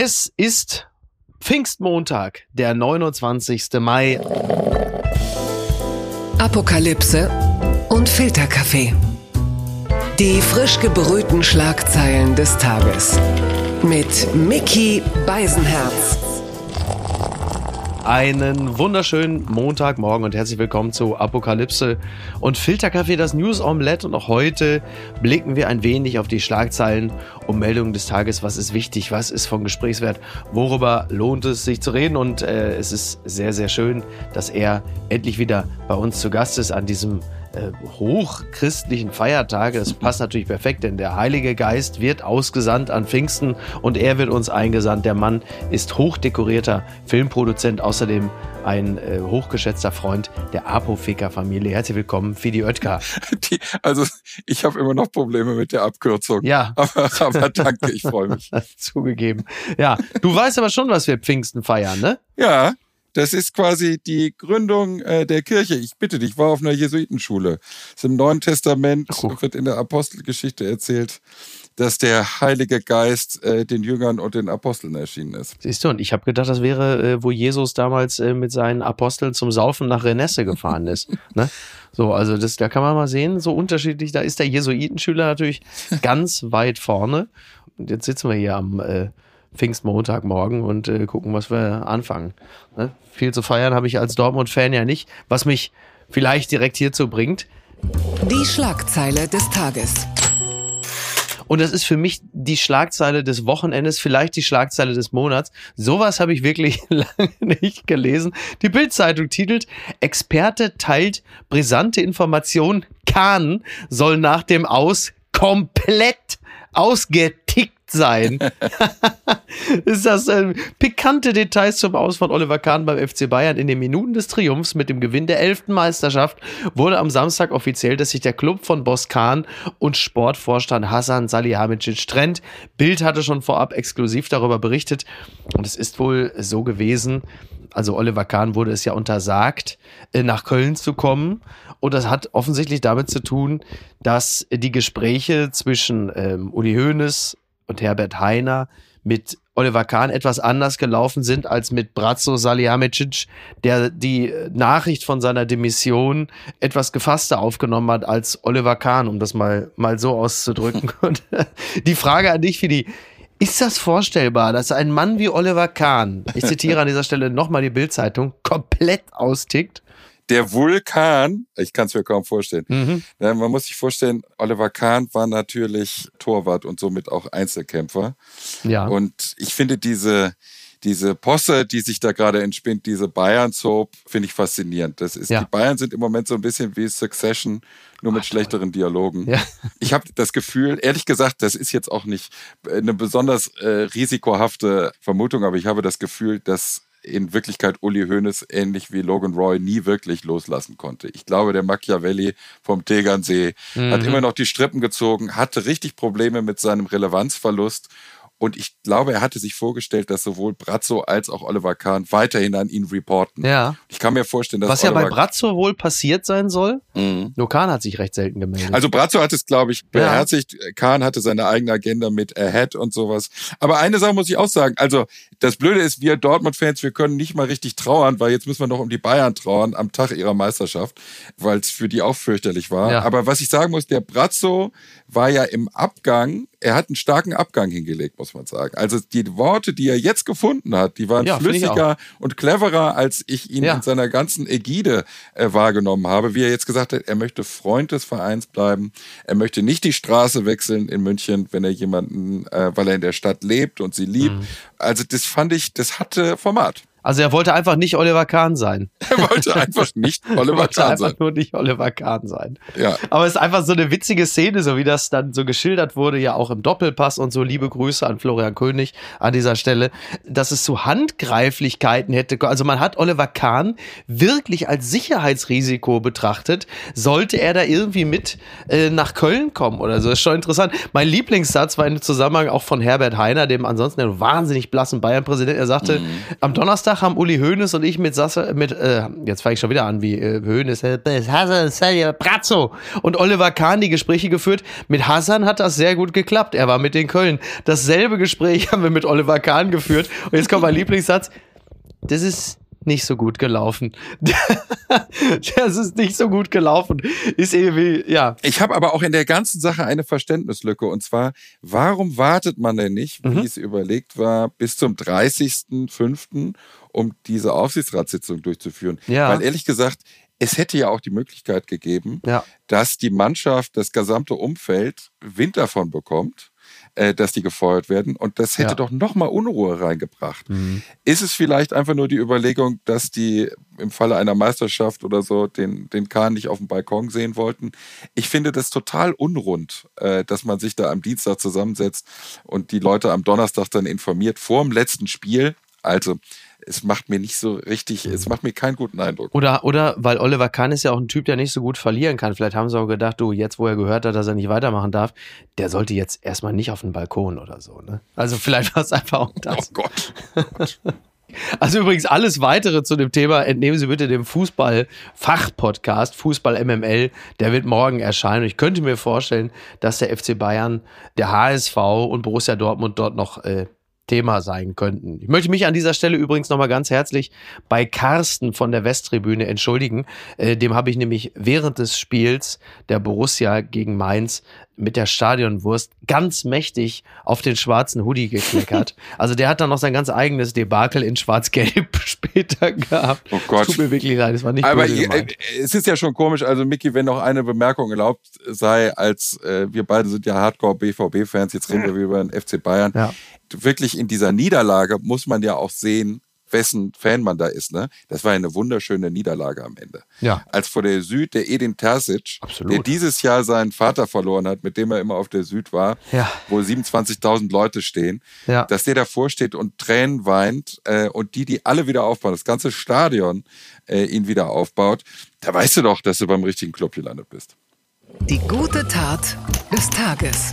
Es ist Pfingstmontag, der 29. Mai. Apokalypse und Filterkaffee. Die frisch gebrühten Schlagzeilen des Tages. Mit Mickey Beisenherz. Einen wunderschönen Montagmorgen und herzlich willkommen zu Apokalypse und Filterkaffee, das News Omelette. Und auch heute blicken wir ein wenig auf die Schlagzeilen und Meldungen des Tages. Was ist wichtig? Was ist von Gesprächswert? Worüber lohnt es sich zu reden? Und äh, es ist sehr, sehr schön, dass er endlich wieder bei uns zu Gast ist an diesem äh, hochchristlichen Feiertage. Das passt natürlich perfekt, denn der Heilige Geist wird ausgesandt an Pfingsten und er wird uns eingesandt. Der Mann ist hochdekorierter Filmproduzent, außerdem ein äh, hochgeschätzter Freund der Apotheker-Familie. Herzlich willkommen, Fidi Oetker. Die, also ich habe immer noch Probleme mit der Abkürzung. Ja. Aber, aber danke, ich freue mich. Zugegeben. Ja, du weißt aber schon, was wir Pfingsten feiern, ne? Ja, das ist quasi die Gründung äh, der Kirche. Ich bitte dich, ich war auf einer Jesuitenschule. Das Im Neuen Testament Oh. wird in der Apostelgeschichte erzählt, dass der Heilige Geist äh, den Jüngern und den Aposteln erschienen ist. Siehst du, und ich habe gedacht, das wäre, äh, wo Jesus damals äh, mit seinen Aposteln zum Saufen nach Renesse gefahren ist. ne? So, also das, da kann man mal sehen, so unterschiedlich, da ist der Jesuitenschüler natürlich ganz weit vorne. Und jetzt sitzen wir hier am äh, Pfingstmontagmorgen und äh, gucken, was wir anfangen. Ne? Viel zu feiern habe ich als Dortmund-Fan ja nicht, was mich vielleicht direkt hierzu bringt. Die Schlagzeile des Tages. Und das ist für mich die Schlagzeile des Wochenendes, vielleicht die Schlagzeile des Monats. Sowas habe ich wirklich lange nicht gelesen. Die Bildzeitung titelt, Experte teilt brisante Informationen. Kahn soll nach dem Aus komplett ausgetickt sein. ist das äh, pikante Details zum Aus von Oliver Kahn beim FC Bayern in den Minuten des Triumphs mit dem Gewinn der elften Meisterschaft wurde am Samstag offiziell, dass sich der Club von Boss Kahn und Sportvorstand Hassan Salihamidzic trennt. Bild hatte schon vorab exklusiv darüber berichtet und es ist wohl so gewesen, also Oliver Kahn wurde es ja untersagt, äh, nach Köln zu kommen. Und das hat offensichtlich damit zu tun, dass die Gespräche zwischen ähm, Uli Hoeneß und Herbert Heiner mit Oliver Kahn etwas anders gelaufen sind als mit Brazzo Salihamidzic, der die Nachricht von seiner Demission etwas gefasster aufgenommen hat als Oliver Kahn, um das mal, mal so auszudrücken. Und die Frage an dich, Fidi, ist das vorstellbar, dass ein Mann wie Oliver Kahn, ich zitiere an dieser Stelle nochmal die Bildzeitung, komplett austickt? Der Vulkan, ich kann es mir kaum vorstellen. Mhm. Ja, man muss sich vorstellen, Oliver Kahn war natürlich Torwart und somit auch Einzelkämpfer. Ja. Und ich finde diese, diese Posse, die sich da gerade entspinnt, diese Bayern-Soap, finde ich faszinierend. Das ist, Ja. Die Bayern sind im Moment so ein bisschen wie Succession, nur mit schlechteren Dialogen. Ja. Ich habe das Gefühl, ehrlich gesagt, das ist jetzt auch nicht eine besonders äh, risikohafte Vermutung, aber ich habe das Gefühl, dass in Wirklichkeit Uli Hoeneß ähnlich wie Logan Roy nie wirklich loslassen konnte. Ich glaube, der Machiavelli vom Tegernsee hat immer noch die Strippen gezogen, hatte richtig Probleme mit seinem Relevanzverlust und ich glaube, er hatte sich vorgestellt, dass sowohl Brazzo als auch Oliver Kahn weiterhin an ihn reporten. Ja. Ich kann mir vorstellen, dass Was ja bei Brazzo wohl passiert sein soll. Mhm. Nur Kahn hat sich recht selten gemeldet. Also Brazzo hat es, glaube ich, beherzigt. Kahn hatte seine eigene Agenda mit Ahead und sowas. Aber eine Sache muss ich auch sagen. Also das Blöde ist, wir Dortmund-Fans, wir können nicht mal richtig trauern, weil jetzt müssen wir noch um die Bayern trauern am Tag ihrer Meisterschaft, weil es für die auch fürchterlich war. Ja. Aber was ich sagen muss, der Brazzo war ja im Abgang, er hat einen starken Abgang hingelegt, muss man sagen. Also die Worte, die er jetzt gefunden hat, die waren Ja, flüssiger und cleverer, als ich ihn Ja. in seiner ganzen Ägide äh, wahrgenommen habe. Wie er jetzt gesagt hat, er möchte Freund des Vereins bleiben. Er möchte nicht die Straße wechseln in München, wenn er jemanden, äh, weil er in der Stadt lebt und sie liebt. Mhm. Also das fand ich, das hatte Format. Also er wollte einfach nicht Oliver Kahn sein. Er wollte einfach nicht Er Oliver Kahn einfach sein. nur nicht Oliver Kahn sein. Ja. Aber es ist einfach so eine witzige Szene, so wie das dann so geschildert wurde, ja auch im Doppelpass und so. Liebe Grüße an Florian König an dieser Stelle, dass es zu Handgreiflichkeiten hätte. Also man hat Oliver Kahn wirklich als Sicherheitsrisiko betrachtet. Sollte er da irgendwie mit äh, nach Köln kommen oder so? ist schon interessant. Mein Lieblingssatz war in Zusammenhang auch von Herbert Heiner, dem ansonsten wahnsinnig blassen Bayern-Präsident. Er sagte, am Donnerstag Donnerstag haben Uli Hoeneß und ich mit Sasse, mit, äh, jetzt fange ich schon wieder an wie äh, Hoeneß, äh, Hassan, Brazzo und Oliver Kahn die Gespräche geführt. Mit Hassan hat das sehr gut geklappt. Er war mit den Köln. Dasselbe Gespräch haben wir mit Oliver Kahn geführt. Und jetzt kommt mein Lieblingssatz. Das ist nicht so gut gelaufen. das ist nicht so gut gelaufen. Ist irgendwie, ja. Ich habe aber auch in der ganzen Sache eine Verständnislücke. Und zwar, warum wartet man denn nicht, wie Mhm. es überlegt war, bis zum 30.05., um diese Aufsichtsratssitzung durchzuführen? Ja. Weil ehrlich gesagt, es hätte ja auch die Möglichkeit gegeben, Ja. dass die Mannschaft, das gesamte Umfeld Wind davon bekommt, äh, dass die gefeuert werden. Und das hätte Ja. doch nochmal Unruhe reingebracht. Mhm. Ist es vielleicht einfach nur die Überlegung, dass die im Falle einer Meisterschaft oder so den, den Kahn nicht auf dem Balkon sehen wollten? Ich finde das total unrund, äh, dass man sich da am Dienstag zusammensetzt und die Leute am Donnerstag dann informiert vor dem letzten Spiel. Also es macht mir nicht so richtig, es macht mir keinen guten Eindruck. Oder, oder, weil Oliver Kahn ist ja auch ein Typ, der nicht so gut verlieren kann. Vielleicht haben sie auch gedacht, du, jetzt wo er gehört hat, dass er nicht weitermachen darf, der sollte jetzt erstmal nicht auf den Balkon oder so. Ne? Also vielleicht war es einfach auch Oh das. Gott. Also übrigens alles weitere zu dem Thema entnehmen Sie bitte dem Fußball-Fach-Podcast, Fußball MML, der wird morgen erscheinen. Und ich könnte mir vorstellen, dass der FC Bayern, der HSV und Borussia Dortmund dort noch äh, Thema sein könnten. Ich möchte mich an dieser Stelle übrigens nochmal ganz herzlich bei Carsten von der Westtribüne entschuldigen. Äh, dem habe ich nämlich während des Spiels der Borussia gegen Mainz mit der Stadionwurst ganz mächtig auf den schwarzen Hoodie gekleckert. Also der hat dann noch sein ganz eigenes Debakel in schwarz-gelb später gehabt. Oh Gott. Tut mir wirklich leid, es war nicht Aber gemeint. äh, es ist ja schon komisch, also Micky, wenn noch eine Bemerkung erlaubt sei, als äh, wir beide sind ja Hardcore-BVB-Fans, jetzt reden wir über den FC Bayern. Ja. Wirklich in dieser Niederlage muss man ja auch sehen, wessen Fan man da ist. Ne? Das war ja eine wunderschöne Niederlage am Ende. Ja. Als vor der Süd der Edin Terzic, Absolut. der dieses Jahr seinen Vater verloren hat, mit dem er immer auf der Süd war, Ja. wo 27.000 Leute stehen, Ja. dass der davor steht und Tränen weint äh, und die, die alle wieder aufbauen, das ganze Stadion äh, ihn wieder aufbaut, da weißt du doch, dass du beim richtigen Club gelandet bist. Die gute Tat des Tages.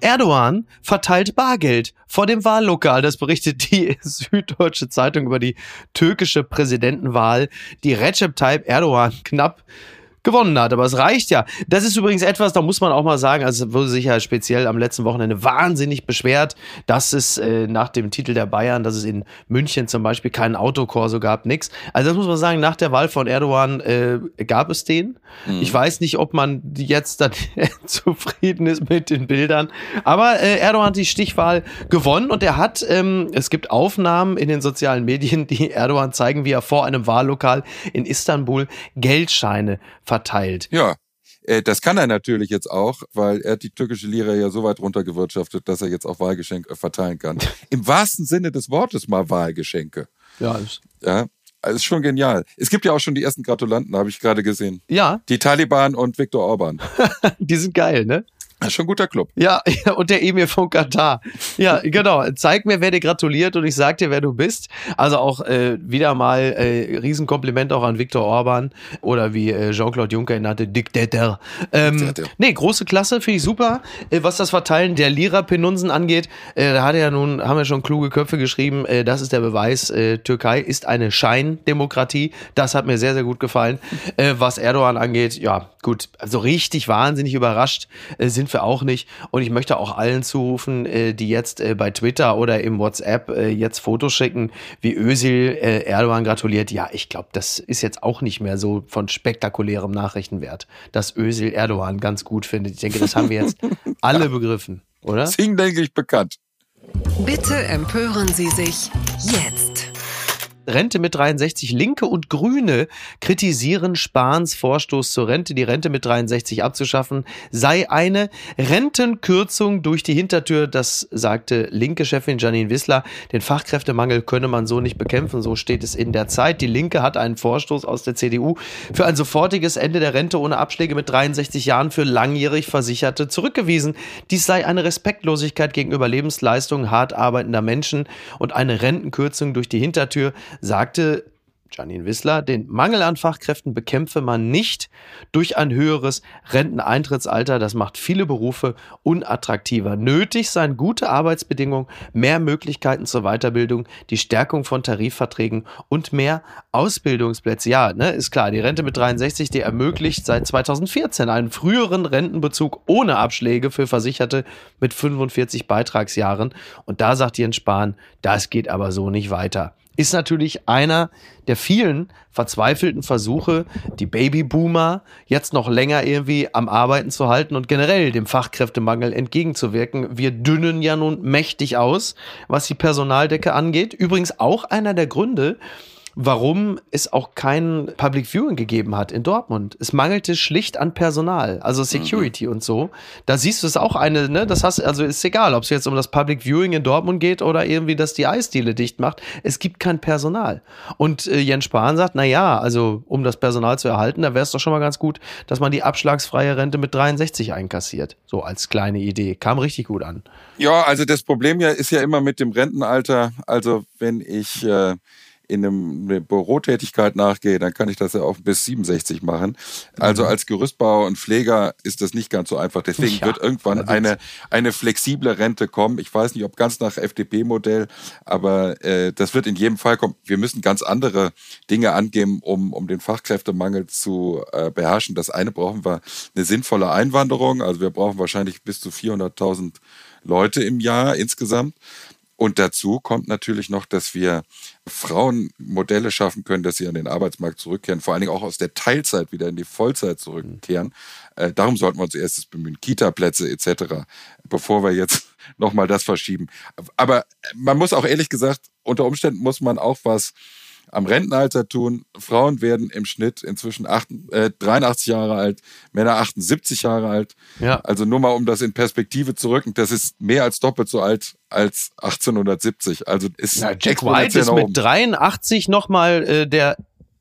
Erdogan verteilt Bargeld vor dem Wahllokal. Das berichtet die Süddeutsche Zeitung über die türkische Präsidentenwahl, die Recep Tayyip Erdogan knapp gewonnen hat. Aber es reicht ja. Das ist übrigens etwas, da muss man auch mal sagen, also es wurde sich ja speziell am letzten Wochenende wahnsinnig beschwert, dass es äh, nach dem Titel der Bayern, dass es in München zum Beispiel keinen Autokorso gab, nix. Also das muss man sagen, nach der Wahl von Erdogan äh, gab es den. Ich weiß nicht, ob man jetzt dann zufrieden ist mit den Bildern. Aber äh, Erdogan hat die Stichwahl gewonnen und er hat, ähm, es gibt Aufnahmen in den sozialen Medien, die Erdogan zeigen, wie er vor einem Wahllokal in Istanbul Geldscheine verteilt. Ja. Äh, Das kann er natürlich jetzt auch, weil er die türkische Lira ja so weit runtergewirtschaftet, dass er jetzt auch Wahlgeschenke verteilen kann. Im wahrsten Sinne des Wortes mal Wahlgeschenke. Ja, ist- Ja, also ist schon genial. Es gibt ja auch schon die ersten Gratulanten, habe ich gerade gesehen. ja Die Taliban und Viktor Orban. die sind geil, ne? Das ist schon ein guter Club. Ja, ja, und der Emir von Katar. Ja, genau. Zeig mir, wer dir gratuliert und ich sag dir, wer du bist. Also auch äh, wieder mal äh, Riesenkompliment auch an Viktor Orban oder wie äh, Jean-Claude Juncker ihn nannte, Diktator. Ähm, nee, große Klasse, finde ich super. Äh, was das Verteilen der Lira-Penunsen angeht, äh, da hat er ja nun, haben ja schon kluge Köpfe geschrieben, äh, das ist der Beweis, Türkei ist eine Scheindemokratie. Das hat mir sehr, sehr gut gefallen. Was Erdogan angeht, ja, gut, also richtig wahnsinnig überrascht äh, sind wir auch nicht. Und ich möchte auch allen zurufen, äh, die jetzt äh, bei Twitter oder im WhatsApp äh, jetzt Fotos schicken, wie Özil äh, Erdogan gratuliert. Ja, ich glaube, das ist jetzt auch nicht mehr so von spektakulärem Nachrichtenwert, dass Özil Erdogan ganz gut findet. Ich denke, das haben wir jetzt alle begriffen, oder? Das ist hinlänglich bekannt. Bitte empören Sie sich jetzt. Rente mit 63. Linke und Grüne kritisieren Spahns Vorstoß zur Rente, die Rente mit 63 abzuschaffen, sei eine Rentenkürzung durch die Hintertür. Das sagte linke Chefin Janine Wissler. Den Fachkräftemangel könne man so nicht bekämpfen. So steht es in der Zeit. Die Linke hat einen Vorstoß aus der CDU für ein sofortiges Ende der Rente ohne Abschläge mit 63 Jahren für langjährig Versicherte zurückgewiesen. Dies sei eine Respektlosigkeit gegenüber Lebensleistungen hart arbeitender Menschen und eine Rentenkürzung durch die Hintertür, sagte Janine Wissler, den Mangel an Fachkräften bekämpfe man nicht durch ein höheres Renteneintrittsalter. Das macht viele Berufe unattraktiver. Nötig seien gute Arbeitsbedingungen, mehr Möglichkeiten zur Weiterbildung, die Stärkung von Tarifverträgen und mehr Ausbildungsplätze. Ja, ne, ist klar, die Rente mit 63, die ermöglicht seit 2014 einen früheren Rentenbezug ohne Abschläge für Versicherte mit 45 Beitragsjahren. Und da sagt Jens Spahn, das geht aber so nicht weiter ist natürlich einer der vielen verzweifelten Versuche, die Babyboomer jetzt noch länger irgendwie am Arbeiten zu halten und generell dem Fachkräftemangel entgegenzuwirken. Wir dünnen ja nun mächtig aus, was die Personaldecke angeht. Übrigens auch einer der Gründe, warum es auch kein Public Viewing gegeben hat in Dortmund. Es mangelte schlicht an Personal, also Security mhm. und so. Da siehst du es auch eine, ne, das hast, also ist egal, ob es jetzt um das Public Viewing in Dortmund geht oder irgendwie, dass die Eisdiele dicht macht. Es gibt kein Personal. Und äh, Jens Spahn sagt, na ja, also um das Personal zu erhalten, da wäre es doch schon mal ganz gut, dass man die abschlagsfreie Rente mit 63 einkassiert. So als kleine Idee. Kam richtig gut an. Ja, also das Problem ja ist ja immer mit dem Rentenalter. Also wenn ich äh, in einem, eine Bürotätigkeit nachgehe, dann kann ich das ja auch bis 67 machen. Also mhm. als Gerüstbauer und Pfleger ist das nicht ganz so einfach. Deswegen ja, wird irgendwann eine, eine flexible Rente kommen. Ich weiß nicht, ob ganz nach FDP-Modell, aber äh, das wird in jedem Fall kommen. Wir müssen ganz andere Dinge angeben, um, um den Fachkräftemangel zu äh, beherrschen. Das eine brauchen wir eine sinnvolle Einwanderung. Also wir brauchen wahrscheinlich bis zu 400.000 Leute im Jahr insgesamt. Und dazu kommt natürlich noch, dass wir Frauen Modelle schaffen können, dass sie an den Arbeitsmarkt zurückkehren, vor allen Dingen auch aus der Teilzeit wieder in die Vollzeit zurückkehren. Äh, darum sollten wir uns erstes bemühen, Kita-Plätze etc., bevor wir jetzt nochmal das verschieben. Aber man muss auch ehrlich gesagt, unter Umständen muss man auch was am Rentenalter tun. Frauen werden im Schnitt inzwischen 8, äh, 83 Jahre alt, Männer 78 Jahre alt. Ja. Also nur mal, um das in Perspektive zu rücken, das ist mehr als doppelt so alt als 1870. Also ist ja, Jack White ist mit 83 nochmal äh, der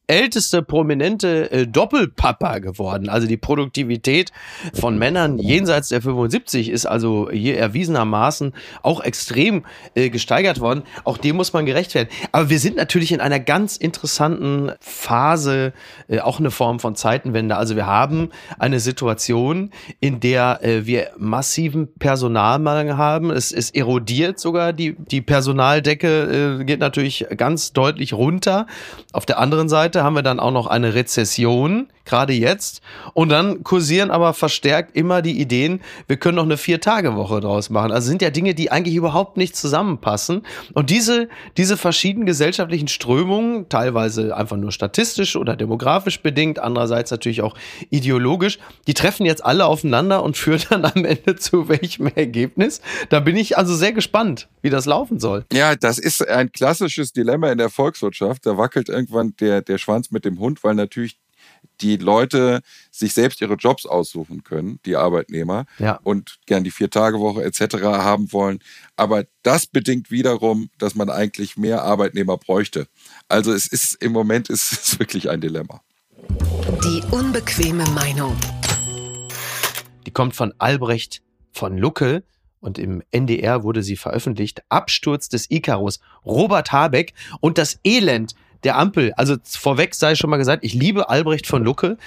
älteste prominente äh, Doppelpapa geworden. Also die Produktivität von Männern jenseits der 75 ist also hier erwiesenermaßen auch extrem äh, gesteigert worden. Auch dem muss man gerecht werden. Aber wir sind natürlich in einer ganz interessanten Phase, äh, auch eine Form von Zeitenwende. Also wir haben eine Situation, in der äh, wir massiven Personalmangel haben. Es, es erodiert sogar die, die Personaldecke, äh, geht natürlich ganz deutlich runter. Auf der anderen Seite Seite haben wir dann auch noch eine Rezession, gerade jetzt. Und dann kursieren aber verstärkt immer die Ideen, wir können noch eine Vier-Tage-Woche draus machen. Also sind ja Dinge, die eigentlich überhaupt nicht zusammenpassen. Und diese, diese verschiedenen gesellschaftlichen Strömungen, teilweise einfach nur statistisch oder demografisch bedingt, andererseits natürlich auch ideologisch, die treffen jetzt alle aufeinander und führen dann am Ende zu welchem Ergebnis. Da bin ich also sehr gespannt, wie das laufen soll. Ja, das ist ein klassisches Dilemma in der Volkswirtschaft. Da wackelt irgendwann der, der Schwanz mit dem Hund, weil natürlich die Leute sich selbst ihre Jobs aussuchen können, die Arbeitnehmer, ja. und gern die Vier-Tage-Woche etc. haben wollen. Aber das bedingt wiederum, dass man eigentlich mehr Arbeitnehmer bräuchte. Also es ist im Moment ist es wirklich ein Dilemma. Die unbequeme Meinung. Die kommt von Albrecht von Lucke und im NDR wurde sie veröffentlicht. Absturz des Icarus. Robert Habeck und das Elend der Ampel. Also vorweg sei schon mal gesagt, ich liebe Albrecht von Lucke.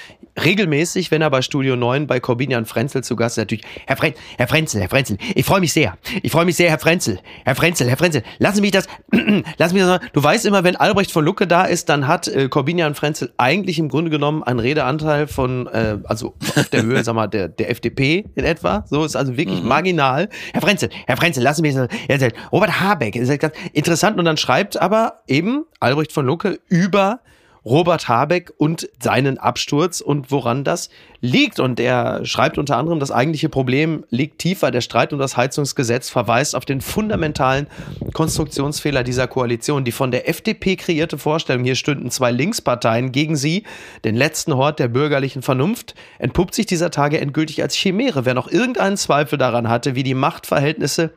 Regelmäßig, wenn er bei Studio 9 bei Corbinian Frenzel zu Gast ist, natürlich, Herr, Fren Herr Frenzel, Herr Frenzel, ich freue mich sehr. Ich freue mich sehr, Herr Frenzel. Herr Frenzel, Herr Frenzel, lassen Sie mich das, lassen Sie mich das, du weißt immer, wenn Albrecht von Lucke da ist, dann hat äh, Corbinian Frenzel eigentlich im Grunde genommen einen Redeanteil von, äh, also auf der Höhe, sag mal, der, der FDP in etwa. So ist also wirklich mhm. marginal. Herr Frenzel, Herr Frenzel, lassen Sie mich das, Robert Habeck, das ist ganz interessant und dann schreibt aber eben Albrecht von Lucke Woche über Robert Habeck und seinen Absturz und woran das liegt. Und er schreibt unter anderem, das eigentliche Problem liegt tiefer. Der Streit um das Heizungsgesetz verweist auf den fundamentalen Konstruktionsfehler dieser Koalition. Die von der FDP kreierte Vorstellung, hier stünden zwei Linksparteien gegen sie, den letzten Hort der bürgerlichen Vernunft, entpuppt sich dieser Tage endgültig als Chimäre. Wer noch irgendeinen Zweifel daran hatte, wie die Machtverhältnisse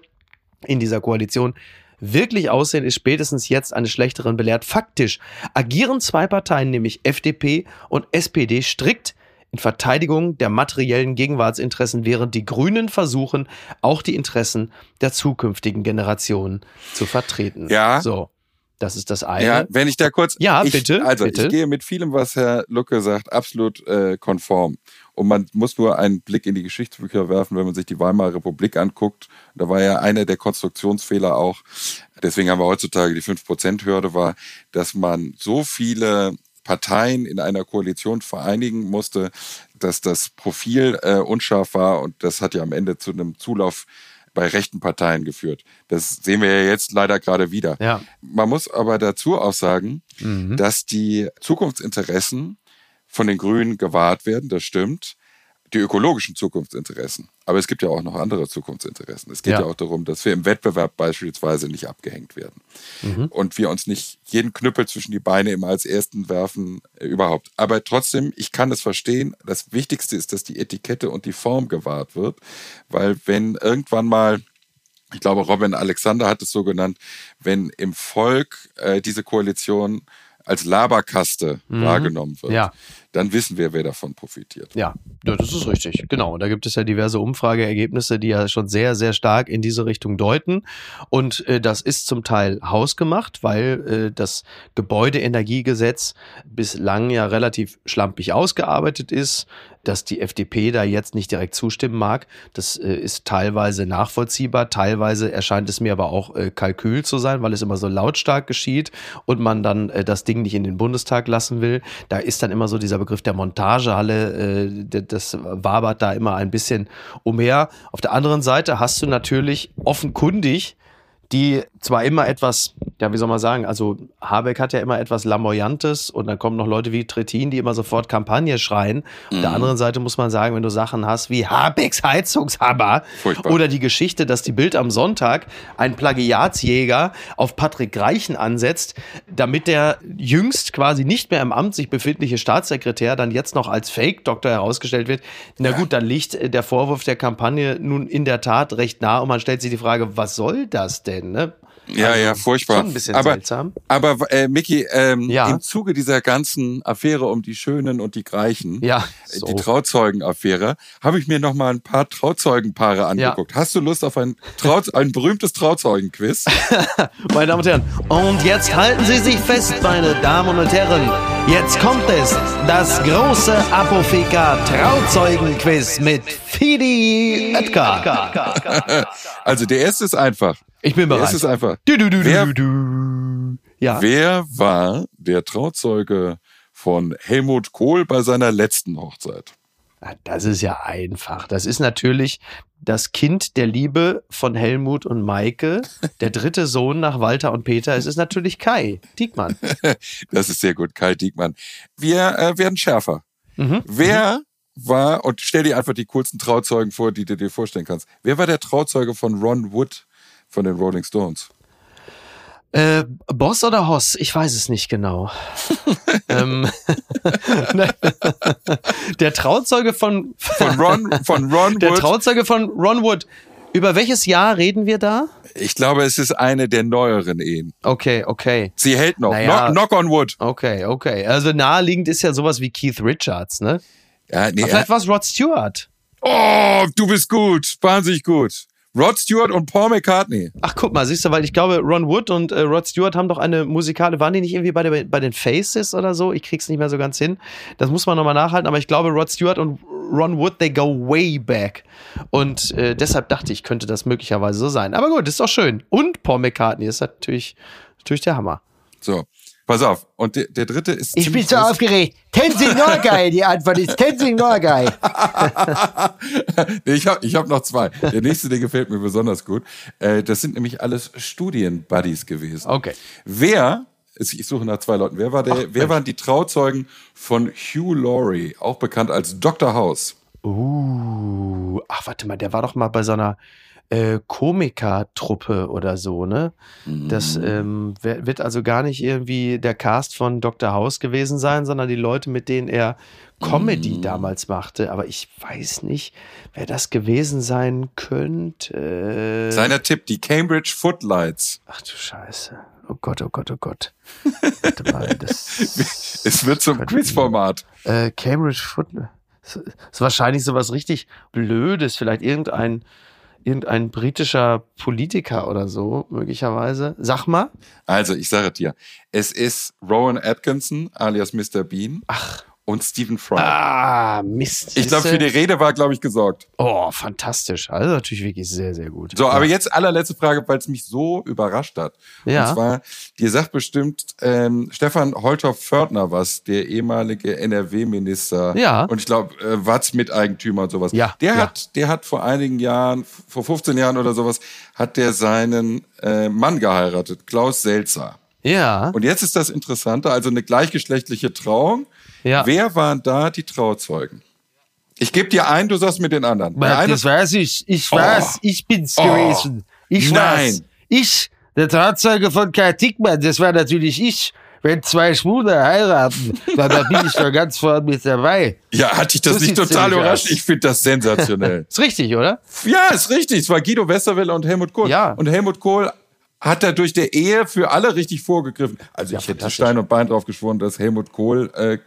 in dieser Koalition wirklich aussehen, ist spätestens jetzt eines Schlechteren belehrt. Faktisch agieren zwei Parteien, nämlich FDP und SPD, strikt in Verteidigung der materiellen Gegenwartsinteressen, während die Grünen versuchen, auch die Interessen der zukünftigen Generationen zu vertreten. Ja. So. Das ist das eine. Ja, wenn ich da kurz. Ja, ich, bitte, Also bitte. ich gehe mit vielem, was Herr Lucke sagt, absolut äh, konform. Und man muss nur einen Blick in die Geschichtsbücher werfen, wenn man sich die Weimarer Republik anguckt. Da war ja einer der Konstruktionsfehler auch, deswegen haben wir heutzutage die 5%-Hürde, war, dass man so viele Parteien in einer Koalition vereinigen musste, dass das Profil äh, unscharf war und das hat ja am Ende zu einem Zulauf bei rechten Parteien geführt. Das sehen wir ja jetzt leider gerade wieder. Ja. Man muss aber dazu auch sagen, Mhm. dass die Zukunftsinteressen von den Grünen gewahrt werden, das stimmt. Die ökologischen Zukunftsinteressen. Aber es gibt ja auch noch andere Zukunftsinteressen. Es geht Ja. ja, auch darum, dass wir im Wettbewerb beispielsweise nicht abgehängt werden. Mhm. Und wir uns nicht jeden Knüppel zwischen die Beine immer als ersten werfen, äh, überhaupt. Aber trotzdem, ich kann es verstehen. Das Wichtigste ist, dass die Etikette und die Form gewahrt wird. Weil wenn irgendwann mal ich glaube, Robin Alexander hat es so genannt, wenn im Volk äh, diese Koalition als Laberkaste wahrgenommen wird, Mhm. Ja. Dann wissen wir, wer davon profitiert. Ja, das ist richtig. Genau. Und da gibt es ja diverse Umfrageergebnisse, die ja schon sehr, sehr stark in diese Richtung deuten. Und äh, das ist zum Teil hausgemacht, weil äh, das Gebäudeenergiegesetz bislang ja relativ schlampig ausgearbeitet ist. Dass die FDP da jetzt nicht direkt zustimmen mag, das äh, ist teilweise nachvollziehbar. Teilweise erscheint es mir aber auch äh, Kalkül zu sein, weil es immer so lautstark geschieht und man dann äh, das Ding nicht in den Bundestag lassen will. Da ist dann immer so dieser Begriff der Montagehalle, äh, das wabert da immer ein bisschen umher. Auf der anderen Seite hast du natürlich offenkundig die zwar immer etwas, ja, wie soll man sagen, also Habeck hat ja immer etwas Lamoyantes und dann kommen noch Leute wie Trittin, die immer sofort Kampagne schreien. Auf der anderen Seite muss man sagen, wenn du Sachen hast wie Habecks Heizungshammer Furchtbar. oder die Geschichte, dass die Bild am Sonntag einen Plagiatsjäger auf Patrick Greichen ansetzt, damit der jüngst quasi nicht mehr im Amt sich befindliche Staatssekretär dann jetzt noch als Fake-Doktor herausgestellt wird. Na gut, dann liegt der Vorwurf der Kampagne nun in der Tat recht nah und man stellt sich die Frage, was soll das denn? Ne? Ja, ja, furchtbar. Schon ein bisschen aber, seltsam. Aber äh, Micky, ähm, Ja. im Zuge dieser ganzen Affäre um die Schönen und die Greichen, Ja, äh, so. die Trauzeugenaffäre, habe ich mir noch mal ein paar Trauzeugenpaare angeguckt. Hast du Lust auf ein, Trau ein berühmtes Trauzeugenquiz? Meine Damen und Herren, und jetzt halten Sie sich fest, meine Damen und Herren. Jetzt kommt es, das große Apotheker Trauzeugenquiz mit Fidi Edgar. also der erste ist einfach. Ich bin Der bereit. erste ist einfach. Du, du, du, Wer- du, du. Ja. Wer war der Trauzeuge von Helmut Kohl bei seiner letzten Hochzeit? Ah, Das ist ja einfach. Das ist natürlich das Kind der Liebe von Helmut und Maike. Der dritte Sohn nach Walter und Peter. Es ist natürlich Kai Diekmann. Das ist sehr gut, Kai Diekmann. Wir äh, werden schärfer. Mhm. Wer war, und stell dir einfach die coolsten Trauzeugen vor, die du dir vorstellen kannst. Wer war der Trauzeuge von Ron Wood von den Rolling Stones? Äh, Boss oder Hoss? Ich weiß es nicht genau. ähm, der Trauzeuge von, Von Ron, von Ron der Wood. Trauzeuge von Ron Wood. Über welches Jahr reden wir da? Ich glaube, es ist eine der neueren Ehen. Okay, okay. Sie hält noch. Naja. Knock, knock on wood. Okay, okay. Also naheliegend ist ja sowas wie Keith Richards, ne? Ja, nee, vielleicht war es Rod Stewart. oh, du bist gut. Wahnsinnig gut. Rod Stewart und Paul McCartney. Ach, guck mal, siehst du, weil ich glaube, Ron Wood und äh, Rod Stewart haben doch eine musikale, waren die nicht irgendwie bei, der, bei den Faces oder so? Ich krieg's nicht mehr so ganz hin. Das muss man nochmal nachhalten, aber ich glaube, Rod Stewart und Ron Wood, they go way back. Und äh, deshalb dachte ich, könnte das möglicherweise so sein. Aber gut, ist doch schön. Und Paul McCartney ist natürlich, natürlich der Hammer. So, pass auf. Und der, der dritte ist. Ich bin so aufgeregt. Tenzing Norgay, die Antwort ist Tenzing Norgay. Nee, ich habe ich hab noch zwei. Der nächste, der gefällt mir besonders gut. Äh, das sind nämlich alles Studienbuddies gewesen. Okay. Wer, ich suche nach zwei Leuten, wer, war der, wer waren die Trauzeugen von Hugh Laurie, auch bekannt als Dr. House? Uh, ach, warte mal, der war doch mal bei so einer äh, Komikertruppe oder so, ne? Das ähm, wer- wird also gar nicht irgendwie der Cast von Dr. House gewesen sein, sondern die Leute, mit denen er Comedy damals machte. Aber ich weiß nicht, wer das gewesen sein könnte. Seiner Tipp, die Cambridge Footlights. Ach du Scheiße. Oh Gott, oh Gott, oh Gott. Warte mal, das. Es wird zum Quizformat. Äh, Cambridge Foot. Das ist wahrscheinlich sowas richtig Blödes. Vielleicht irgendein, irgendein britischer Politiker oder so, möglicherweise. Sag mal. Also, ich sage dir, es ist Rowan Atkinson alias Mr. Bean Ach. Und Stephen Fry. Ah, Mist. ich glaube, für die Rede war, glaube ich, gesorgt. Oh, fantastisch. Also natürlich wirklich sehr, sehr gut. So, aber jetzt allerletzte Frage, weil es mich so überrascht hat. Ja. Und zwar, dir sagt bestimmt ähm, Stefan Holter-Fördner was, der ehemalige NRW-Minister. Ja. Und ich glaube, äh, Watz Miteigentümer und sowas. Ja, Der ja. hat, der hat vor einigen Jahren, vor 15 Jahren oder sowas, hat der seinen äh, Mann geheiratet, Klaus Selzer. Ja. Und jetzt ist das Interessante, also eine gleichgeschlechtliche Trauung. Ja. Wer waren da die Trauzeugen? Ich gebe dir ein, du sagst mit den anderen. Der eine- Das weiß ich. Ich Oh. weiß. Ich bin's Oh. gewesen. Ich Nein. weiß. Ich, der Trauzeuge von Kai Tickmann, das war natürlich ich. Wenn zwei Schwule heiraten, dann da bin ich doch ganz vorne mit dabei. ja, hat dich das So nicht total überrascht? aus. Ich finde das sensationell. Ist richtig, oder? Ja, ist richtig. Es war Guido Westerwelle und Helmut Kohl. Ja. Und Helmut Kohl hat da durch der Ehe für alle richtig vorgegriffen. Also ich hätte. Stein und Bein drauf geschworen, dass Helmut Kohl äh,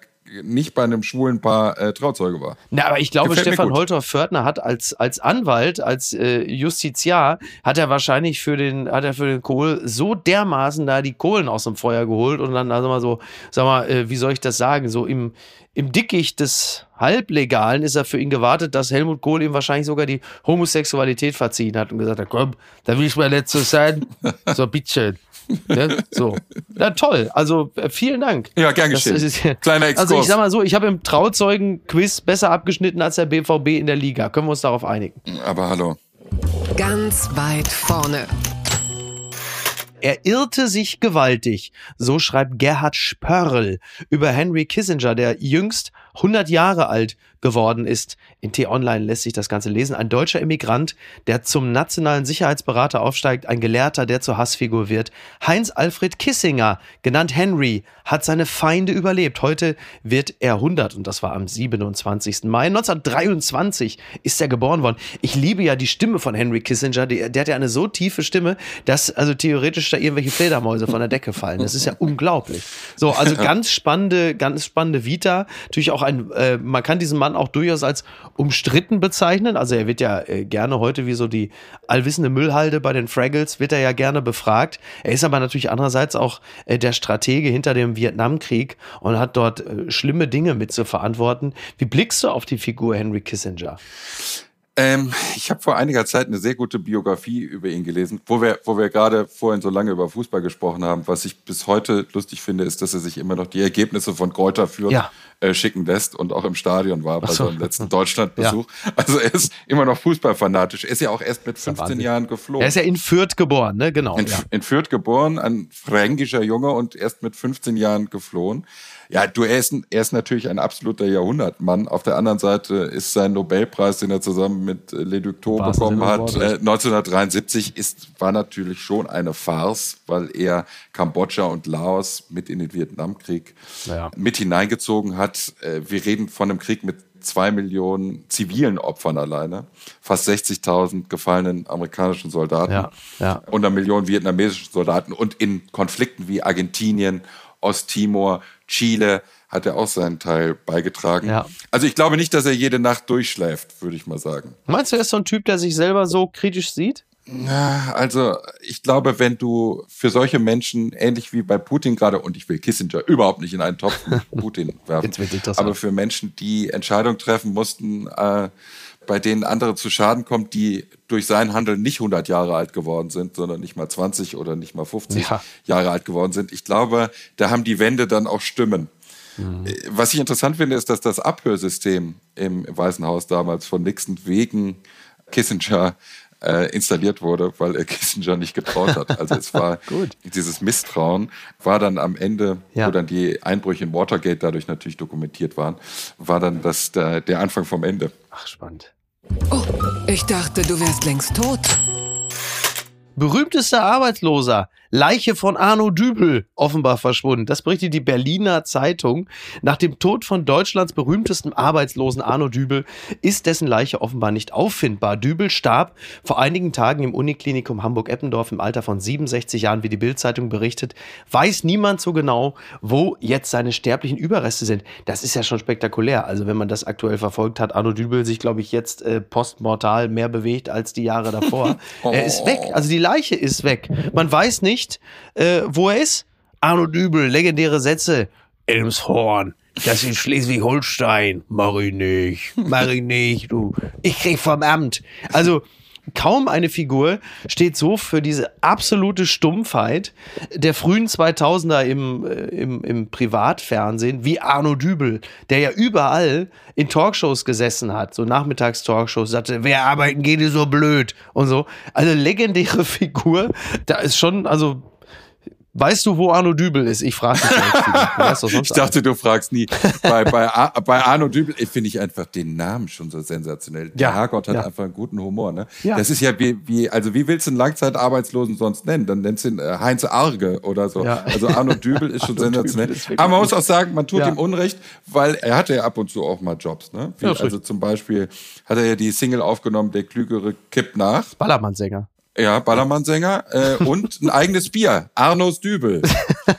nicht bei einem schwulen Paar äh, Trauzeuge war. Na, aber ich glaube, Gefällt Stefan. Holter-Fördner hat als, als Anwalt, als äh, Justiziar, hat er wahrscheinlich für den, hat er für den Kohl so dermaßen da die Kohlen aus dem Feuer geholt und dann, also mal so, sag mal, äh, wie soll ich das sagen, so im, im Dickicht des Halblegalen ist er für ihn gewartet, dass Helmut Kohl ihm wahrscheinlich sogar die Homosexualität verziehen hat und gesagt hat, komm, da will ich mal nicht so sein. So, bitteschön. Ne? So. Ja, toll. Also, äh, vielen Dank. Ja, gern Das geschehen. ist- Kleiner Exkurs. Also ich sag mal so, ich habe im Trauzeugen-Quiz besser abgeschnitten als der BVB in der Liga. Können wir uns darauf einigen? Aber hallo. Ganz weit vorne. Er irrte sich gewaltig. So schreibt Gerhard Spörl über Henry Kissinger, der jüngst 100 Jahre alt geworden ist. In T-Online lässt sich das Ganze lesen. Ein deutscher Immigrant, der zum nationalen Sicherheitsberater aufsteigt, ein Gelehrter, der zur Hassfigur wird. Heinz Alfred Kissinger, genannt Henry, hat seine Feinde überlebt. Heute wird er 100 und das war am 27. Mai 1923 ist er geboren worden. Ich liebe ja die Stimme von Henry Kissinger. Der, der hat ja eine so tiefe Stimme, dass also theoretisch da irgendwelche Fledermäuse von der Decke fallen. Das ist ja unglaublich. So, also ganz spannende, ganz spannende Vita. Natürlich auch ein, äh, man kann diesen Mann auch durchaus als umstritten bezeichnen. Also er wird ja äh, gerne heute wie so die allwissende Müllhalde bei den Fraggles, wird er ja gerne befragt. Er ist aber natürlich andererseits auch äh, der Stratege hinter dem Vietnamkrieg und hat dort äh, schlimme Dinge mit zu verantworten. Wie blickst du auf die Figur Henry Kissinger? Ähm, ich habe vor einiger Zeit eine sehr gute Biografie über ihn gelesen, wo wir, wo wir gerade vorhin so lange über Fußball gesprochen haben. Was ich bis heute lustig finde, ist, dass er sich immer noch die Ergebnisse von Kräuter Fürth Ja. Äh, schicken lässt und auch im Stadion war bei so. seinem letzten Deutschlandbesuch. Also er ist immer noch Fußballfanatisch. Er ist ja auch erst mit 15 Wahnsinn. Jahren geflogen. Er ist ja in Fürth geboren, ne? Genau. In, ja. in Fürth geboren, ein fränkischer Junge und erst mit 15 Jahren geflohen. Ja, du, er ist, er ist natürlich ein absoluter Jahrhundertmann. Auf der anderen Seite ist sein Nobelpreis, den er zusammen mit äh, Leduc Tho Wahrsten bekommen hat, äh, Wortes. 1973, ist, war natürlich schon eine Farce, weil er Kambodscha und Laos mit in den Vietnamkrieg Ja. mit hineingezogen hat. Äh, wir reden von einem Krieg mit zwei Millionen zivilen Opfern alleine, fast 60.000 gefallenen amerikanischen Soldaten Ja, ja. und einer Million vietnamesischen Soldaten und in Konflikten wie Argentinien, Osttimor, Chile hat er auch seinen Teil beigetragen. Ja. Also ich glaube nicht, dass er jede Nacht durchschläft, würde ich mal sagen. Meinst du, er ist so ein Typ, der sich selber so kritisch sieht? Also ich glaube, wenn du für solche Menschen, ähnlich wie bei Putin gerade, und ich will Kissinger überhaupt nicht in einen Topf mit Putin werfen, aber für Menschen, die Entscheidungen treffen mussten, äh, bei denen andere zu Schaden kommen, die durch sein Handeln nicht 100 Jahre alt geworden sind, sondern nicht mal 20 oder nicht mal 50 Ja. Jahre alt geworden sind. Ich glaube, da haben die Wände dann auch Stimmen. Äh, Was ich interessant finde, ist, dass das Abhörsystem im Weißen Haus damals von Nixon wegen Kissinger äh, installiert wurde, weil er Kissinger nicht getraut hat. Also es war Gut. dieses Misstrauen war dann am Ende, Ja. wo dann die Einbrüche in Watergate dadurch natürlich dokumentiert waren, war dann das der, der Anfang vom Ende. Ach, spannend. Oh, ich dachte, du wärst längst tot. Berühmtester Arbeitsloser. Leiche von Arno Dübel offenbar verschwunden. Das berichtet die Berliner Zeitung. Nach dem Tod von Deutschlands berühmtesten Arbeitslosen Arno Dübel ist dessen Leiche offenbar nicht auffindbar. Dübel starb vor einigen Tagen im Uniklinikum Hamburg-Eppendorf im Alter von 67 Jahren, wie die Bildzeitung berichtet. Weiß niemand so genau, wo jetzt seine sterblichen Überreste sind. Das ist ja schon spektakulär. Also wenn man das aktuell verfolgt hat, Arno Dübel sich, glaube ich, jetzt äh, postmortal mehr bewegt als die Jahre davor. er ist weg. Also die Leiche ist weg. Man weiß nicht, äh, wo er ist. Arno Dübel, legendäre Sätze. Elmshorn. Das ist Schleswig-Holstein. Mach ich nicht. Mach ich nicht, du. Ich krieg vom Amt. Also, kaum eine Figur steht so für diese absolute Stumpfheit der frühen 2000er im, äh, im, im Privatfernsehen wie Arno Dübel, der ja überall in Talkshows gesessen hat, so Nachmittagstalkshows, sagte, wer arbeiten geht, ist so blöd und so. Also legendäre Figur, da ist schon, also Weißt du, wo Arno Dübel ist? Ich frage dich ich dachte, du fragst nie. Bei, bei, bei Arno Dübel finde ich einfach den Namen schon so sensationell. Ja, Der Herrgott hat ja. einfach einen guten Humor. Ne? Ja. Das ist ja wie, wie, also wie willst du einen Langzeitarbeitslosen sonst nennen? Dann nennst du ihn äh, Heinz Arge oder so. Ja. Also Arno Dübel ist schon sensationell. Ist Aber man muss auch sagen, man tut ihm Unrecht, weil er hatte ja ab und zu auch mal Jobs. Ne? Also zum Beispiel hat er ja die Single aufgenommen, Der Klügere kippt nach. Ballermann-Sänger. Ja, Ballermann-Sänger äh, und ein eigenes Bier, Arnos Dübel.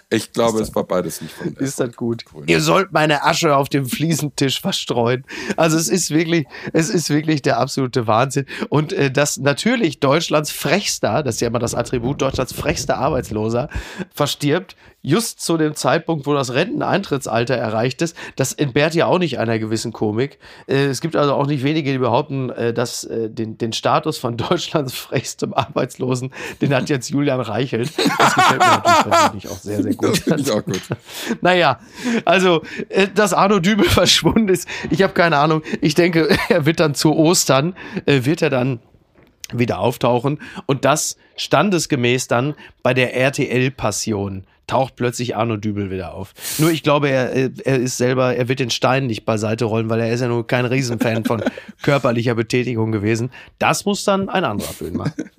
Ich glaube, es war beides nicht von Ist das gut? Cool. Ihr sollt meine Asche auf dem Fliesentisch verstreuen. Also es ist wirklich, es ist wirklich der absolute Wahnsinn. Und äh, dass natürlich Deutschlands frechster, das ist ja immer das Attribut, Deutschlands frechster Arbeitsloser verstirbt, just zu dem Zeitpunkt, wo das Renteneintrittsalter erreicht ist. Das entbehrt ja auch nicht einer gewissen Komik. Äh, es gibt also auch nicht wenige, die behaupten, äh, dass äh, den, den Status von Deutschlands frechstem Arbeitslosen, den hat jetzt Julian Reichelt. Das gefällt mir natürlich auch sehr, sehr gut. Das ich auch gut. naja, also, dass Arno Dübel verschwunden ist, ich habe keine Ahnung. Ich denke, er wird dann zu Ostern, wird er dann wieder auftauchen und das standesgemäß dann bei der RTL-Passion taucht plötzlich Arno Dübel wieder auf. Nur ich glaube, er, er ist selber, er wird den Stein nicht beiseite rollen, weil er ist ja nur kein Riesenfan von körperlicher Betätigung gewesen. Das muss dann ein anderer Film machen.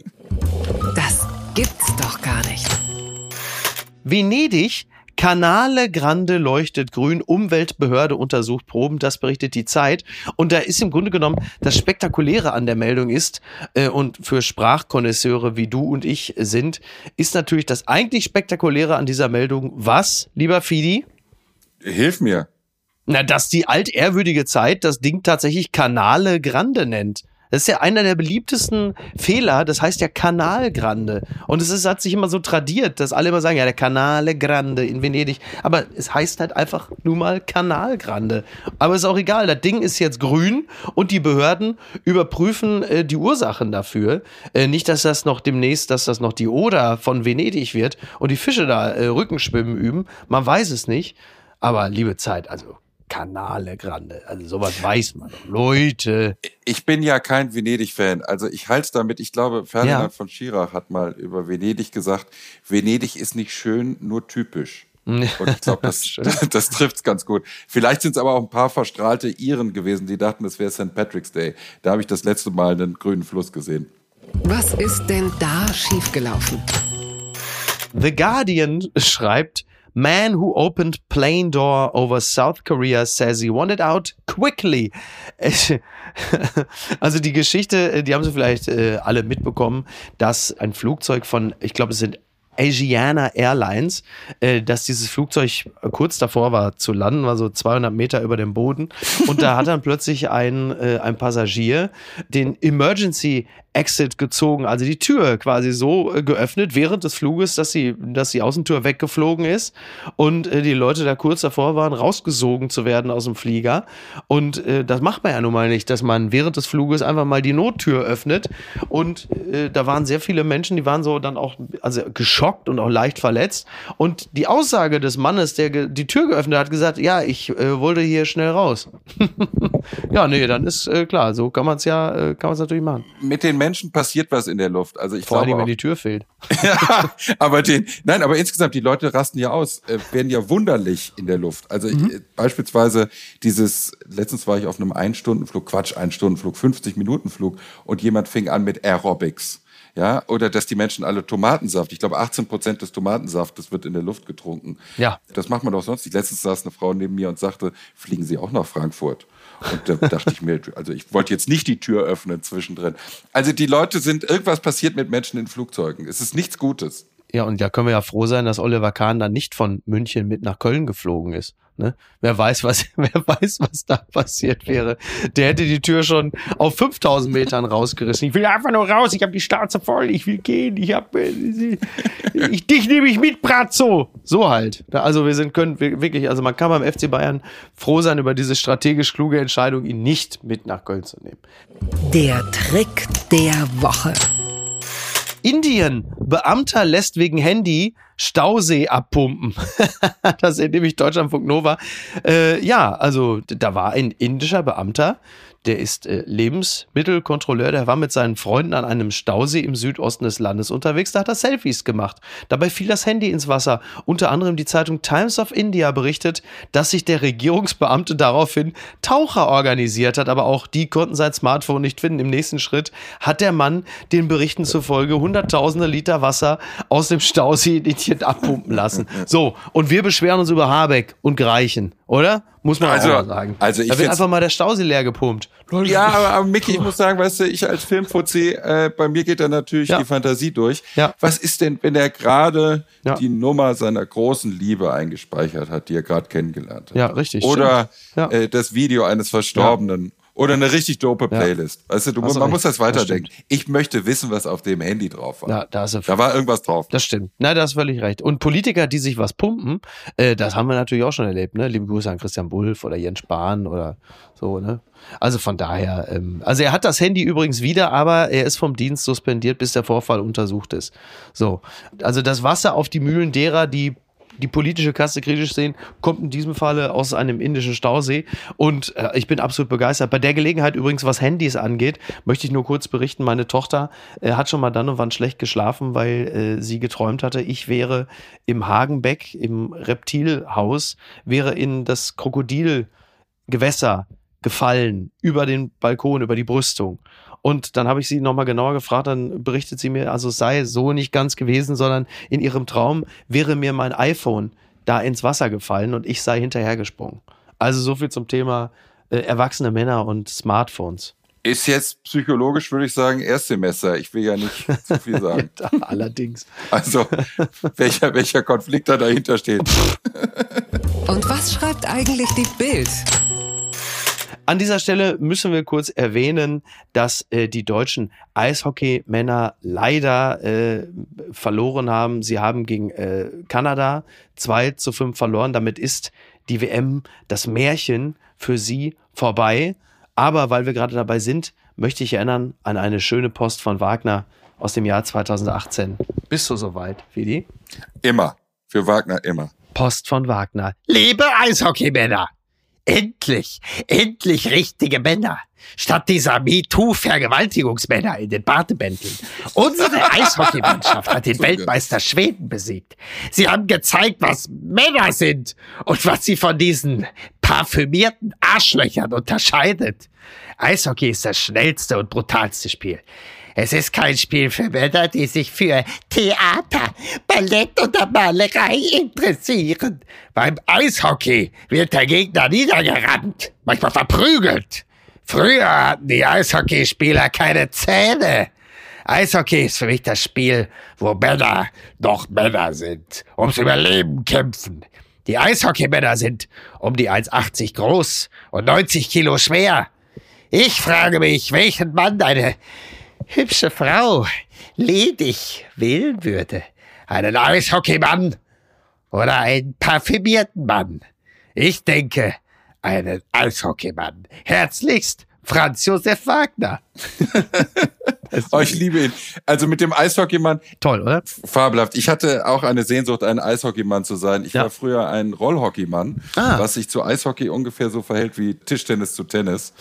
Das gibt's doch gar nicht. Venedig Canale Grande leuchtet grün, Umweltbehörde untersucht Proben, das berichtet die Zeit. Und da ist im Grunde genommen das Spektakuläre an der Meldung ist, äh, und für Sprachkonnoisseure wie du und ich sind, ist natürlich das eigentlich Spektakuläre an dieser Meldung, was, lieber Fidi? Hilf mir. Na, dass die altehrwürdige Zeit das Ding tatsächlich Canale Grande nennt. Das ist ja einer der beliebtesten Fehler, das heißt ja Canal Grande. Und es ist, hat sich immer so tradiert, dass alle immer sagen, ja, der Canale Grande in Venedig. Aber es heißt halt einfach nur mal Canal Grande. Aber ist auch egal, das Ding ist jetzt grün und die Behörden überprüfen äh, die Ursachen dafür. Äh, nicht, dass das noch demnächst, dass das noch die Oder von Venedig wird und die Fische da äh, Rückenschwimmen üben. Man weiß es nicht. Aber liebe Zeit, also Canale Grande. Also sowas weiß man doch. Leute. Ich bin ja kein Venedig-Fan. Also ich halte es damit. Ich glaube, Ferdinand ja. von Schirach hat mal über Venedig gesagt, Venedig ist nicht schön, nur typisch. Und ich glaube, das, das trifft es ganz gut. Vielleicht sind es aber auch ein paar verstrahlte Iren gewesen, die dachten, es wäre St. Patrick's Day. Da habe ich das letzte Mal einen grünen Fluss gesehen. Was ist denn da schiefgelaufen? The Guardian schreibt, Man who opened plane door over South Korea says he wanted out quickly. Also die Geschichte, die haben Sie vielleicht äh, alle mitbekommen, dass ein Flugzeug von, ich glaube, es sind Asiana Airlines, äh, dass dieses Flugzeug kurz davor war zu landen, war so 200 Meter über dem Boden. Und da hat dann plötzlich ein, äh, ein Passagier den Emergency Exit gezogen, also die Tür quasi so äh, geöffnet während des Fluges, dass sie, dass die Außentür weggeflogen ist und äh, die Leute da kurz davor waren, rausgesogen zu werden aus dem Flieger. Und äh, das macht man ja nun mal nicht, dass man während des Fluges einfach mal die Nottür öffnet. Und äh, da waren sehr viele Menschen, die waren so dann auch also geschockt und auch leicht verletzt. Und die Aussage des Mannes, der die Tür geöffnet hat, gesagt, ja, ich äh, wollte hier schnell raus. ja, nee, dann ist äh, klar, so kann man es ja, kann man es natürlich machen. Mit den Menschen passiert was in der Luft. Also ich Vor allem, wenn die Tür fehlt. ja, aber den, nein, aber insgesamt, die Leute rasten ja aus, äh, werden ja wunderlich in der Luft. Also mhm. ich, äh, beispielsweise dieses, letztens war ich auf einem Einstundenflug, Quatsch, Einstundenflug, 50 Minuten Flug und jemand fing an mit Aerobics. Ja, oder dass die Menschen alle Tomatensaft, ich glaube 18 Prozent des Tomatensaftes wird in der Luft getrunken. Ja. Das macht man doch sonst nicht. Letztens saß eine Frau neben mir und sagte, fliegen Sie auch nach Frankfurt? Und da dachte ich mir, also ich wollte jetzt nicht die Tür öffnen zwischendrin. Also die Leute sind, irgendwas passiert mit Menschen in Flugzeugen. Es ist nichts Gutes. Ja, und da können wir ja froh sein, dass Oliver Kahn dann nicht von München mit nach Köln geflogen ist. Ne? Wer weiß, was, wer weiß, was da passiert wäre. Der hätte die Tür schon auf 5000 Metern rausgerissen. Ich will einfach nur raus. Ich habe die Starze voll. Ich will gehen. Ich habe, ich dich nehme ich mit, Brazzo. So halt. Also wir sind können wirklich, also man kann beim FC Bayern froh sein über diese strategisch kluge Entscheidung, ihn nicht mit nach Köln zu nehmen. Der Trick der Woche. Indien. Beamter lässt wegen Handy Stausee abpumpen. das ist nämlich Deutschlandfunk Nova. Äh, ja, also da war ein indischer Beamter, der ist äh, Lebensmittelkontrolleur, der war mit seinen Freunden an einem Stausee im Südosten des Landes unterwegs, da hat er Selfies gemacht. Dabei fiel das Handy ins Wasser. Unter anderem die Zeitung Times of India berichtet, dass sich der Regierungsbeamte daraufhin Taucher organisiert hat, aber auch die konnten sein Smartphone nicht finden. Im nächsten Schritt hat der Mann den Berichten zufolge hunderttausende Liter Wasser aus dem Stausee in Indien abpumpen lassen. So, und wir beschweren uns über Habeck und Greichen, oder? Muss man Also- auch mal sagen. also ich da wird einfach mal der Stausee leer gepumpt. Ja, aber, aber Micky, ich muss sagen, weißt du, ich als Filmfuzzi, äh, bei mir geht da natürlich Ja. die Fantasie durch. Ja. Was ist denn, wenn er gerade Ja. die Nummer seiner großen Liebe eingespeichert hat, die er gerade kennengelernt hat? Ja, richtig, Oder. Ja. äh, das Video eines Verstorbenen. Oder eine richtig dope Playlist. Weißt du, du man recht. muss das Das weiterdenken. ich möchte wissen, was auf dem Handy drauf war. Ja, da hast du Da war irgendwas drauf. Das stimmt. Na, da hast völlig recht. Und Politiker, die sich was pumpen, äh, das haben wir natürlich auch schon erlebt, ne? Liebe Grüße an Christian Wulff oder Jens Spahn oder so, ne? Also von daher, ähm, also er hat das Handy übrigens wieder, aber er ist vom Dienst suspendiert, bis der Vorfall untersucht ist. So. Also das Wasser auf die Mühlen derer, die die politische Kasse kritisch sehen, kommt in diesem Falle aus einem indischen Stausee. Und äh, ich bin absolut begeistert. Bei der Gelegenheit übrigens, was Handys angeht, möchte ich nur kurz berichten, meine Tochter äh, hat schon mal dann und wann schlecht geschlafen, weil äh, sie geträumt hatte, ich wäre im Hagenbeck, im Reptilhaus, wäre in das Krokodilgewässer gefallen, über den Balkon, über die Brüstung. Und dann habe ich sie nochmal genauer gefragt, dann berichtet sie mir, also es sei so nicht ganz gewesen, sondern in ihrem Traum wäre mir mein iPhone da ins Wasser gefallen und ich sei hinterhergesprungen. Also so viel zum Thema äh, erwachsene Männer und Smartphones. Ist jetzt psychologisch, würde ich sagen, Erstsemester. Ich will ja nicht zu viel sagen. Ja, allerdings. Also, welcher, welcher Konflikt da dahinter steht. Und was schreibt eigentlich die Bild? An dieser Stelle müssen wir kurz erwähnen, dass äh, die deutschen Eishockeymänner leider äh, verloren haben. Sie haben gegen äh, Kanada 2 zu 5 verloren. Damit ist die WM, das Märchen für sie vorbei. Aber weil wir gerade dabei sind, möchte ich erinnern an eine schöne Post von Wagner aus dem Jahr 2018. Bist du soweit, Vidi? Immer. Für Wagner immer. Post von Wagner. Liebe Eishockeymänner! Endlich, endlich richtige Männer. Statt dieser MeToo-Vergewaltigungsmänner in den Badebändeln. Unsere Eishockeymannschaft hat den Weltmeister Schweden besiegt. Sie haben gezeigt, was Männer sind und was sie von diesen parfümierten Arschlöchern unterscheidet. Eishockey ist das schnellste und brutalste Spiel. Es ist kein Spiel für Männer, die sich für Theater, Ballett oder Malerei interessieren. Beim Eishockey wird der Gegner niedergerannt, manchmal verprügelt. Früher hatten die Eishockeyspieler keine Zähne. Eishockey ist für mich das Spiel, wo Männer noch Männer sind, ums Überleben kämpfen. Die Eishockeymänner sind um die 1,80 groß und 90 Kilo schwer. Ich frage mich, welchen Mann eine hübsche Frau ledig wählen würde. Einen Eishockeymann oder einen parfümierten Mann. Ich denke, einen Eishockeymann. Herzlichst, Franz Josef Wagner. Oh, ich liebe ihn. Also mit dem Eishockeymann, Toll, oder? fabelhaft. Ich hatte auch eine Sehnsucht, ein Eishockeymann zu sein. Ich Ja. war früher ein Rollhockeymann, Ah. was sich zu Eishockey ungefähr so verhält wie Tischtennis zu Tennis.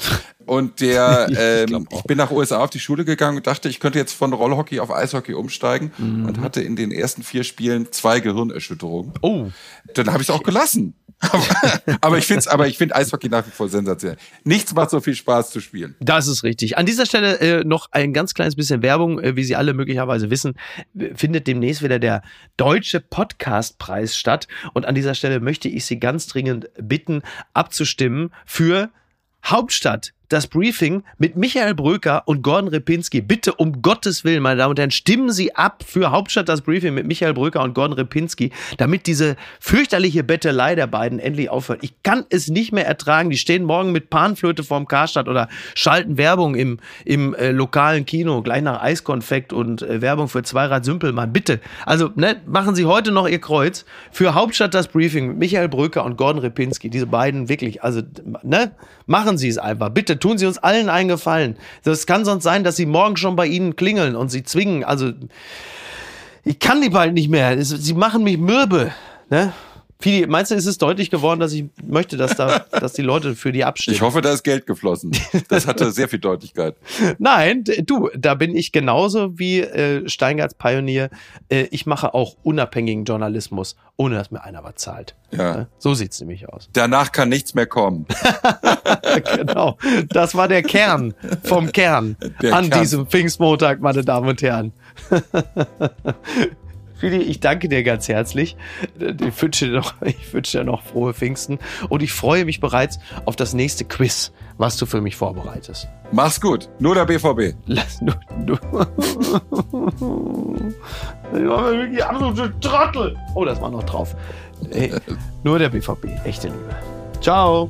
Und der, ähm, ich, auch. bin nach USA auf die Schule gegangen und dachte, ich könnte jetzt von Rollhockey auf Eishockey umsteigen Mhm. und hatte in den ersten vier Spielen zwei Gehirnerschütterungen. Oh. Dann habe ich es auch gelassen. Aber ich finde aber ich finde Eishockey nach wie vor sensationell. Nichts macht so viel Spaß zu spielen. Das ist richtig. An dieser Stelle äh, noch ein ganz kleines bisschen Werbung, äh, wie Sie alle möglicherweise wissen, findet demnächst wieder der Deutsche Podcastpreis statt. Und an dieser Stelle möchte ich Sie ganz dringend bitten, abzustimmen für Hauptstadt das Briefing mit Michael Bröker und Gordon Repinski. Bitte um Gottes Willen, meine Damen und Herren, stimmen Sie ab für Hauptstadt das Briefing mit Michael Bröker und Gordon Repinski, damit diese fürchterliche Bettelei der beiden endlich aufhört. Ich kann es nicht mehr ertragen. Die stehen morgen mit Panflöte vorm Karstadt oder schalten Werbung im, im äh, lokalen Kino, gleich nach Eiskonfekt und äh, Werbung für Zweirad Sümpelmann. Bitte. Also, ne, machen Sie heute noch Ihr Kreuz für Hauptstadt das Briefing mit Michael Bröker und Gordon Repinski. Diese beiden wirklich, also, ne, machen Sie es einfach. Bitte tun Sie uns allen einen Gefallen. Das kann sonst sein, dass sie morgen schon bei Ihnen klingeln und Sie zwingen. Also, ich kann die bald nicht mehr. Sie machen mich mürbe. Ne? Fidi, meinst du, ist es deutlich geworden, dass ich möchte, dass da, dass die Leute für die abstimmen? Ich hoffe, da ist Geld geflossen. Das hatte sehr viel Deutlichkeit. Nein, du, da bin ich genauso wie äh, Steingarts Pionier. Äh, ich mache auch unabhängigen Journalismus, ohne dass mir einer was zahlt. Ja. Ne? So sieht's nämlich aus. Danach kann nichts mehr kommen. genau. Das war der Kern vom Kern Der an Kern. diesem Pfingstmontag, meine Damen und Herren. Fidi, ich danke dir ganz herzlich. Ich wünsche, dir noch, ich wünsche dir noch frohe Pfingsten und ich freue mich bereits auf das nächste Quiz, was du für mich vorbereitest. Mach's gut. Nur der BVB. Lass nur. nur ich war wirklich absolute Trottel. Oh, das war noch drauf. Hey, nur der BVB. Echte Liebe. Ciao.